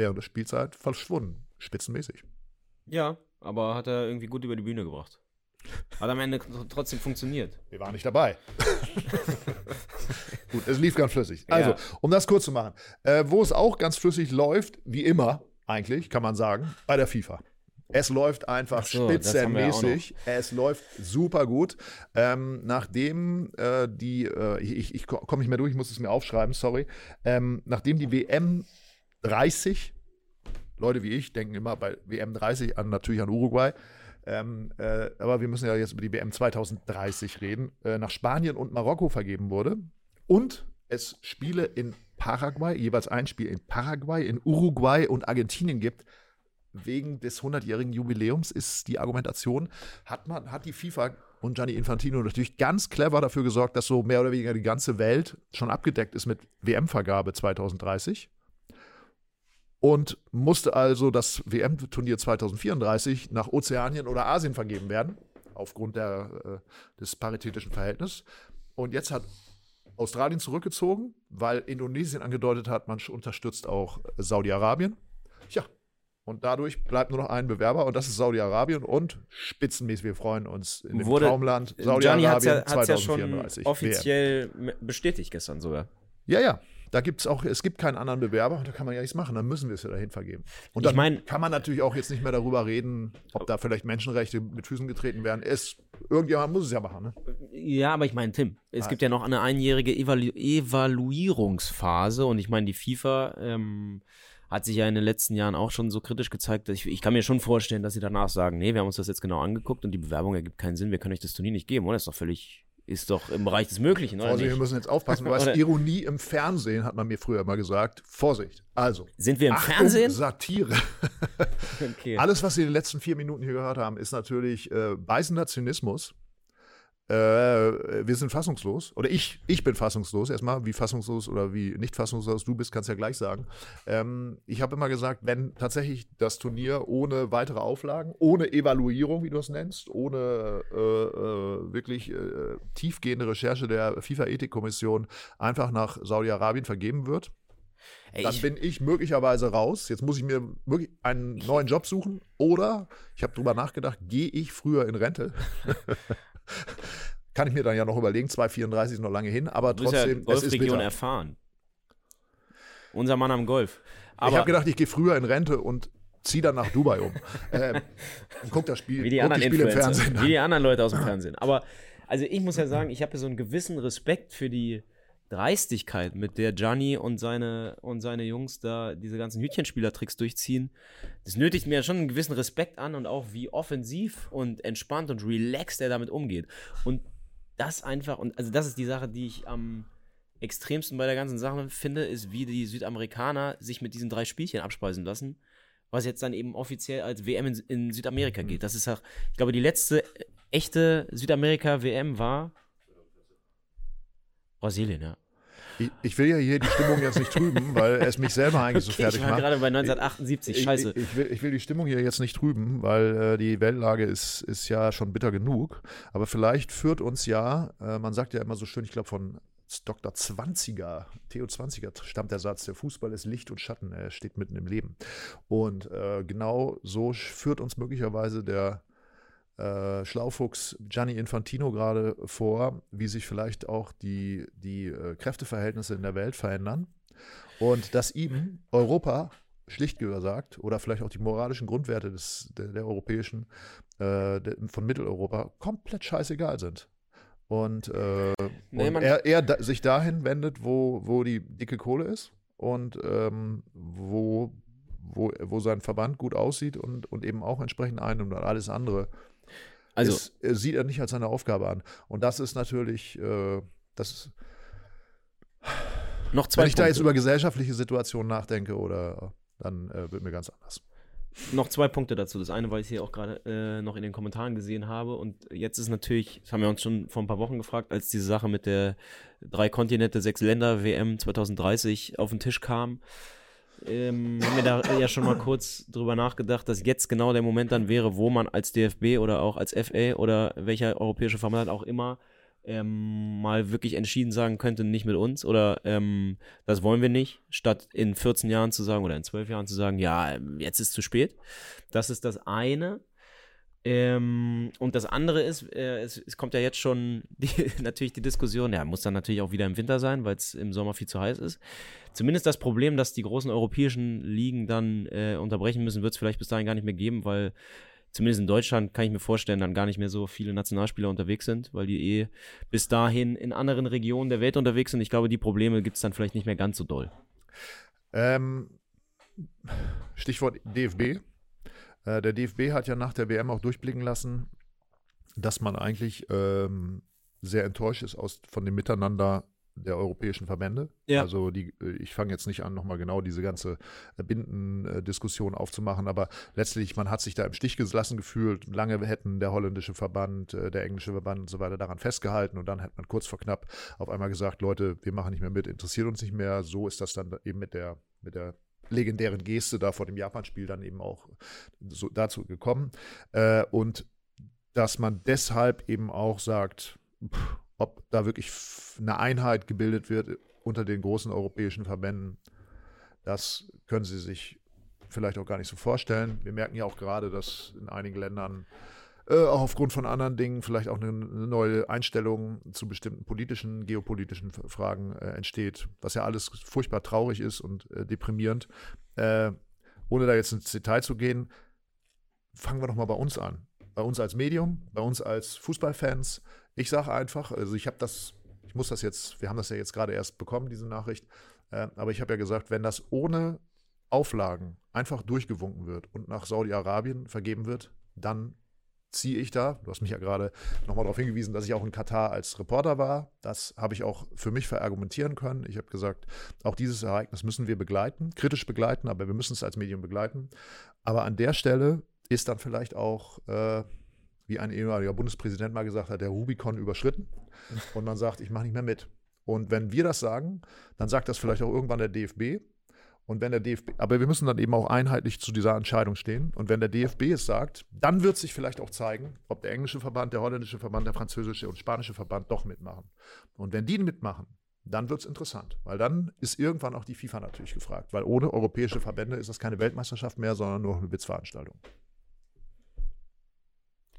S2: während der Spielzeit verschwunden, spitzenmäßig.
S1: Ja, aber hat er irgendwie gut über die Bühne gebracht. Hat am Ende tr- trotzdem funktioniert.
S2: Wir waren nicht dabei. Gut, es lief ganz flüssig. Also,
S1: Ja.
S2: um das kurz zu machen, äh, wo es auch ganz flüssig läuft, wie immer, eigentlich, kann man sagen, bei der FIFA. Es läuft einfach
S1: Ach so,
S2: spitzenmäßig. Es läuft super gut. Ähm, nachdem äh, die, äh, ich, ich, ich komme nicht mehr durch, ich muss es mir aufschreiben, sorry. Ähm, nachdem die WM 30, Leute wie ich denken immer bei WM 30 an, natürlich an Uruguay, ähm, äh, aber wir müssen ja jetzt über die WM 2030 reden, äh, nach Spanien und Marokko vergeben wurde. Und es Spiele in Paraguay, jeweils ein Spiel in Paraguay, in Uruguay und Argentinien gibt. Wegen des 100-jährigen Jubiläums ist die Argumentation, hat, man, hat die FIFA und Gianni Infantino natürlich ganz clever dafür gesorgt, dass so mehr oder weniger die ganze Welt schon abgedeckt ist mit WM-Vergabe 2030 und musste also das WM-Turnier 2034 nach Ozeanien oder Asien vergeben werden, aufgrund der, äh, des paritätischen Verhältnisses. Und jetzt hat Australien zurückgezogen, weil Indonesien angedeutet hat, man unterstützt auch Saudi-Arabien. Ja, und dadurch bleibt nur noch ein Bewerber und das ist Saudi-Arabien und spitzenmäßig, wir freuen uns in dem
S1: Wurde-
S2: Traumland
S1: es ja,
S2: Saudi-Arabien
S1: hat's ja schon
S2: 2034. WM.
S1: offiziell m- bestätigt gestern sogar.
S2: Ja, ja. Da gibt es auch, es gibt keinen anderen Bewerber und da kann man ja nichts machen, dann müssen wir es ja dahin vergeben. Und
S1: Ich
S2: dann
S1: mein-
S2: kann man natürlich auch jetzt nicht mehr darüber reden, ob da vielleicht Menschenrechte mit Füßen getreten werden. Es, irgendjemand muss es ja machen, ne?
S1: Ja, aber ich meine, Tim, es
S2: Ah.
S1: gibt ja noch eine einjährige Evalu Evaluierungsphase und ich meine, die FIFA ähm, hat sich ja in den letzten Jahren auch schon so kritisch gezeigt, dass ich, ich kann mir schon vorstellen, dass sie danach sagen, nee, wir haben uns das jetzt genau angeguckt und die Bewerbung ergibt keinen Sinn, wir können euch das Turnier nicht geben, oder? Das ist doch völlig, ist doch im Bereich des Möglichen, oder
S2: Vorsicht, wir
S1: nicht?
S2: müssen jetzt aufpassen.
S1: Oder-
S2: Ironie im Fernsehen hat man mir früher immer gesagt. Vorsicht. Also.
S1: Sind wir im
S2: Achtung,
S1: Fernsehen?
S2: Satire.
S1: Okay.
S2: Alles, was Sie in den letzten vier Minuten hier gehört haben, ist natürlich äh, beißender Zynismus. Äh, wir sind fassungslos. Oder ich, ich bin fassungslos. Erstmal, wie fassungslos oder wie nicht fassungslos du bist, kannst du ja gleich sagen. Ähm, ich habe immer gesagt, wenn tatsächlich das Turnier ohne weitere Auflagen, ohne Evaluierung, wie du es nennst, ohne äh, äh, wirklich äh, tiefgehende Recherche der FIFA-Ethikkommission einfach nach Saudi-Arabien vergeben wird,
S1: Ey,
S2: dann
S1: ich,
S2: bin ich möglicherweise raus. Jetzt muss ich mir wirklich einen neuen Job suchen. Oder, ich habe drüber nachgedacht, gehe ich früher in Rente? Kann ich mir dann ja noch überlegen. 234 ist noch lange hin, aber
S1: du ja
S2: trotzdem, es ist
S1: Golfregion erfahren. Unser Mann am Golf.
S2: Ich
S1: Aber
S2: habe gedacht, ich gehe früher in Rente und ziehe dann nach Dubai um. ähm, und guck das Spiel,
S1: wie die anderen
S2: die Spiele im Fernsehen.
S1: wie die anderen Leute aus dem Fernsehen. Aber also ich muss ja sagen, ich habe so einen gewissen Respekt für die Dreistigkeit, mit der Gianni und seine und seine Jungs da diese ganzen Hütchenspielertricks durchziehen. Das nötigt mir schon einen gewissen Respekt an und auch wie offensiv und entspannt und relaxed er damit umgeht. Und das einfach und also das ist die Sache, die ich am extremsten bei der ganzen Sache finde, ist, wie die Südamerikaner sich mit diesen drei Spielchen abspeisen lassen was jetzt dann eben offiziell als WM in, in Südamerika gilt. Das ist auch, ich glaube, die letzte echte Südamerika-WM war Brasilien, ja.
S2: Ich, ich will ja hier die Stimmung jetzt nicht trüben, weil es mich selber eigentlich so
S1: Okay,
S2: fertig
S1: ich war
S2: macht.
S1: gerade bei 1978,
S2: Ich-
S1: scheiße.
S2: Ich, will, ich will die Stimmung hier jetzt nicht trüben, weil äh, die Weltlage ist, ist ja schon bitter genug. Aber vielleicht führt uns ja, äh, man sagt ja immer so schön, ich glaube von Dr. Zwanziger, Theo Zwanziger stammt der Satz, der Fußball ist Licht und Schatten, er steht mitten im Leben. Und äh, genau so führt uns möglicherweise der äh, Schlaufuchs Gianni Infantino gerade vor, wie sich vielleicht auch die, die äh, Kräfteverhältnisse in der Welt verändern. Und dass ihm Europa schlicht gesagt oder vielleicht auch die moralischen Grundwerte des, der, der europäischen, äh, der, von Mitteleuropa komplett scheißegal sind. Und, äh,
S1: Nee,
S2: und er, er da, sich dahin wendet, wo, wo die dicke Kohle ist und ähm, wo, wo, wo sein Verband gut aussieht und, und eben auch entsprechend einnimmt und alles andere.
S1: Also-
S2: ist, äh, sieht er nicht als seine Aufgabe an. Und das ist natürlich, äh, das ist,
S1: Noch zwei
S2: wenn ich da
S1: Punkte.
S2: jetzt über gesellschaftliche Situationen nachdenke, oder dann äh, wird mir ganz anders.
S1: noch zwei Punkte dazu. Das eine, weil ich es hier auch gerade äh, noch in den Kommentaren gesehen habe. Und jetzt ist natürlich, das haben wir uns schon vor ein paar Wochen gefragt, als diese Sache mit der drei Kontinente, sechs Länder WM 2030 auf den Tisch kam. Ähm, haben wir da ja schon mal kurz drüber nachgedacht, dass jetzt genau der Moment dann wäre, wo man als DFB oder auch als FA oder welcher europäische Verband auch immer ähm, mal wirklich entschieden sagen könnte, nicht mit uns oder ähm, das wollen wir nicht, statt in 14 Jahren zu sagen oder in 12 Jahren zu sagen, ja, jetzt ist zu spät. Das ist das eine. Ähm, und das andere ist, äh, es, es kommt ja jetzt schon die, natürlich die Diskussion, ja, muss dann natürlich auch wieder im Winter sein, weil es im Sommer viel zu heiß ist. Zumindest das Problem, dass die großen europäischen Ligen dann äh, unterbrechen müssen, wird es vielleicht bis dahin gar nicht mehr geben, weil zumindest in Deutschland kann ich mir vorstellen, dann gar nicht mehr so viele Nationalspieler unterwegs sind, weil die eh bis dahin in anderen Regionen der Welt unterwegs sind. Ich glaube, die Probleme gibt es dann vielleicht nicht mehr ganz so doll.
S2: Ähm, Stichwort DFB. Äh, der DFB hat ja nach der WM auch durchblicken lassen, dass man eigentlich ähm, sehr enttäuscht ist aus, von dem Miteinander der europäischen Verbände.
S1: Ja.
S2: Also die, äh, ich fange jetzt nicht an, nochmal genau diese ganze äh, Bindendiskussion aufzumachen, aber letztlich, man hat sich da im Stich gelassen gefühlt. Lange hätten der holländische Verband, äh, der englische Verband und so weiter daran festgehalten und dann hat man kurz vor knapp auf einmal gesagt, Leute, wir machen nicht mehr mit, interessiert uns nicht mehr. So ist das dann eben mit der, mit der legendären Geste da vor dem Japan-Spiel dann eben auch so dazu gekommen. Äh, und dass man deshalb eben auch sagt, pff, ob da wirklich eine Einheit gebildet wird unter den großen europäischen Verbänden, das können Sie sich vielleicht auch gar nicht so vorstellen. Wir merken ja auch gerade, dass in einigen Ländern äh, auch aufgrund von anderen Dingen vielleicht auch eine, neue Einstellung zu bestimmten politischen, geopolitischen Fragen äh, entsteht, was ja alles furchtbar traurig ist und äh, deprimierend. Äh, ohne da jetzt ins Detail zu gehen, fangen wir doch mal bei uns an. Bei uns als Medium, bei uns als Fußballfans. Ich sage einfach, also ich habe das, ich muss das jetzt, wir haben das ja jetzt gerade erst bekommen, diese Nachricht, äh, aber ich habe ja gesagt, wenn das ohne Auflagen einfach durchgewunken wird und nach Saudi-Arabien vergeben wird, dann ziehe ich da. Du hast mich ja gerade nochmal darauf hingewiesen, dass ich auch in Katar als Reporter war. Das habe ich auch für mich verargumentieren können. Ich habe gesagt, auch dieses Ereignis müssen wir begleiten, kritisch begleiten, aber wir müssen es als Medium begleiten. Aber an der Stelle ist dann vielleicht auch, äh, wie ein ehemaliger Bundespräsident mal gesagt hat, der Rubikon überschritten und man sagt, ich mache nicht mehr mit. Und wenn wir das sagen, dann sagt das vielleicht auch irgendwann der DFB. Und wenn der DFB, aber wir müssen dann eben auch einheitlich zu dieser Entscheidung stehen. Und wenn der DFB es sagt, dann wird sich vielleicht auch zeigen, ob der englische Verband, der holländische Verband, der französische und spanische Verband doch mitmachen. Und wenn die mitmachen, dann wird es interessant, weil dann ist irgendwann auch die FIFA natürlich gefragt, weil ohne europäische Verbände ist das keine Weltmeisterschaft mehr, sondern nur eine Witzveranstaltung.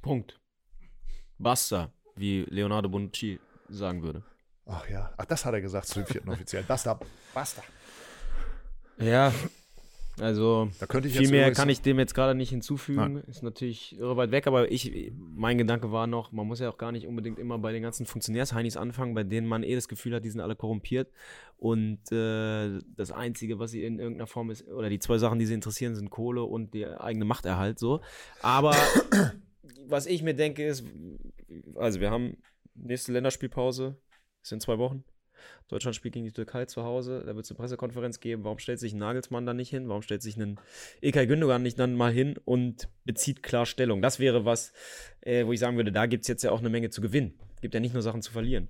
S1: Punkt. Basta, wie Leonardo Bonucci sagen würde.
S2: Ach ja, ach, das hat er gesagt zu dem vierten Offiziellen. Basta, basta.
S1: Ja, also viel mehr kann ich dem jetzt gerade nicht hinzufügen. Ist natürlich irre weit weg, aber ich, mein Gedanke war noch, man muss ja auch gar nicht unbedingt immer bei den ganzen Funktionärsheinis anfangen, bei denen man eh das Gefühl hat, die sind alle korrumpiert. Und äh, das Einzige, was sie in irgendeiner Form ist, oder die zwei Sachen, die sie interessieren, sind Kohle und der eigene Machterhalt so. Aber was ich mir denke, ist, also wir haben nächste Länderspielpause, ist in zwei Wochen. Deutschland spielt gegen die Türkei zu Hause, da wird es eine Pressekonferenz geben. Warum stellt sich ein Nagelsmann da nicht hin? Warum stellt sich ein Ilkay Gündogan nicht dann mal hin und bezieht klar Stellung? Das wäre was, äh, wo ich sagen würde, da gibt es jetzt ja auch eine Menge zu gewinnen. Gibt ja nicht nur Sachen zu verlieren,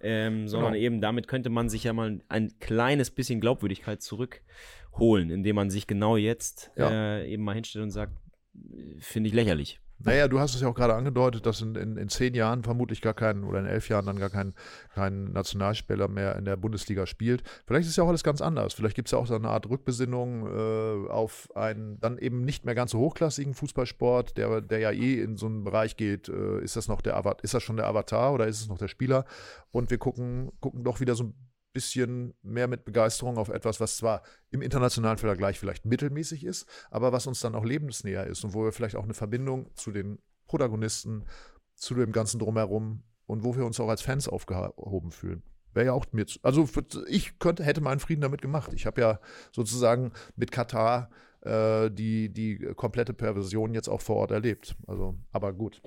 S1: ähm, sondern
S2: Genau.
S1: eben damit könnte man sich ja mal ein kleines bisschen Glaubwürdigkeit zurückholen, indem man sich genau jetzt
S2: Ja.
S1: äh, eben mal hinstellt und sagt, finde ich lächerlich.
S2: Naja, du hast es ja auch gerade angedeutet, dass in, in, in zehn Jahren vermutlich gar kein, oder in elf Jahren dann gar kein, kein Nationalspieler mehr in der Bundesliga spielt. Vielleicht ist ja auch alles ganz anders. Vielleicht gibt es ja auch so eine Art Rückbesinnung äh, auf einen dann eben nicht mehr ganz so hochklassigen Fußballsport, der, der ja eh in so einen Bereich geht. Äh, ist das noch der Avatar, ist das schon der Avatar oder ist es noch der Spieler? Und wir gucken, gucken doch wieder so ein bisschen mehr mit Begeisterung auf etwas, was zwar im internationalen Vergleich vielleicht mittelmäßig ist, aber was uns dann auch lebensnäher ist und wo wir vielleicht auch eine Verbindung zu den Protagonisten, zu dem ganzen Drumherum und wo wir uns auch als Fans aufgehoben fühlen. Wäre ja auch mir, zu- also ich könnte, hätte meinen Frieden damit gemacht. Ich habe ja sozusagen mit Katar äh, die, die komplette Perversion jetzt auch vor Ort erlebt. Also, aber gut.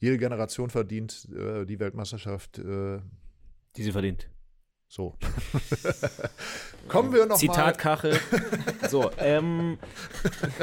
S2: Jede Generation verdient äh, die Weltmeisterschaft äh,
S1: Die sie verdient.
S2: So. Kommen wir noch
S1: Zitat Kachel. so, ähm,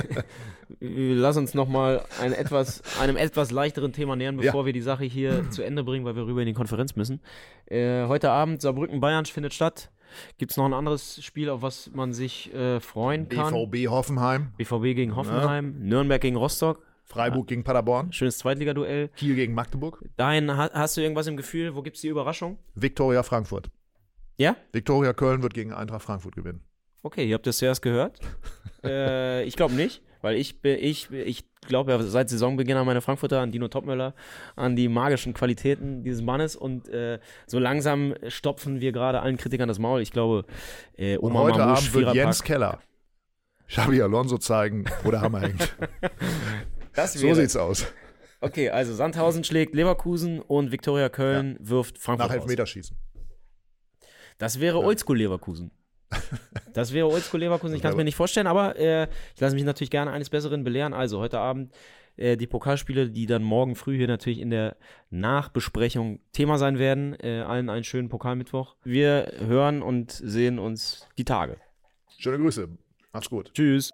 S1: lass uns noch mal ein etwas, einem etwas leichteren Thema nähern, bevor wir die Sache hier zu Ende bringen, weil wir rüber in die Konferenz müssen. Äh, heute Abend Saarbrücken-Bayern findet statt. Gibt es noch ein anderes Spiel, auf was man sich äh, freuen
S2: mal
S1: kann?
S2: BVB Hoffenheim,
S1: BVB gegen Hoffenheim, Nürnberg gegen Rostock.
S2: Freiburg gegen Paderborn,
S1: Schönes Zweitligaduell.
S2: Kiel gegen Magdeburg,
S1: Dahin ha hast du irgendwas im Gefühl, wo gibt es die Überraschung?
S2: Viktoria Frankfurt.
S1: Ja?
S2: Viktoria Köln wird gegen Eintracht Frankfurt gewinnen.
S1: Okay, ihr habt das zuerst gehört. äh, ich glaube nicht, weil ich, ich, ich glaube ja seit Saisonbeginn an meine Frankfurter, an Dino Topmöller, an die magischen Qualitäten dieses Mannes und äh, so langsam stopfen wir gerade allen Kritikern das Maul. Ich glaube, äh,
S2: Und
S1: Oma
S2: heute
S1: Mamouche,
S2: Abend wird Jens Keller Xabi Alonso zeigen, wo der Hammer hängt.
S1: Das
S2: So sieht's aus.
S1: Okay, also Sandhausen schlägt Leverkusen und Viktoria Köln wirft Frankfurt
S2: Nach. Elfmeterschießen.
S1: Das wäre Oldschool Leverkusen. Das wäre Oldschool Leverkusen. Ich kann es mir nicht vorstellen, aber äh, ich lasse mich natürlich gerne eines Besseren belehren. Also heute Abend äh, die Pokalspiele, die dann morgen früh hier natürlich in der Nachbesprechung Thema sein werden. Äh, allen einen schönen Pokalmittwoch. Wir hören und sehen uns die Tage.
S2: Schöne Grüße. Macht's gut.
S1: Tschüss.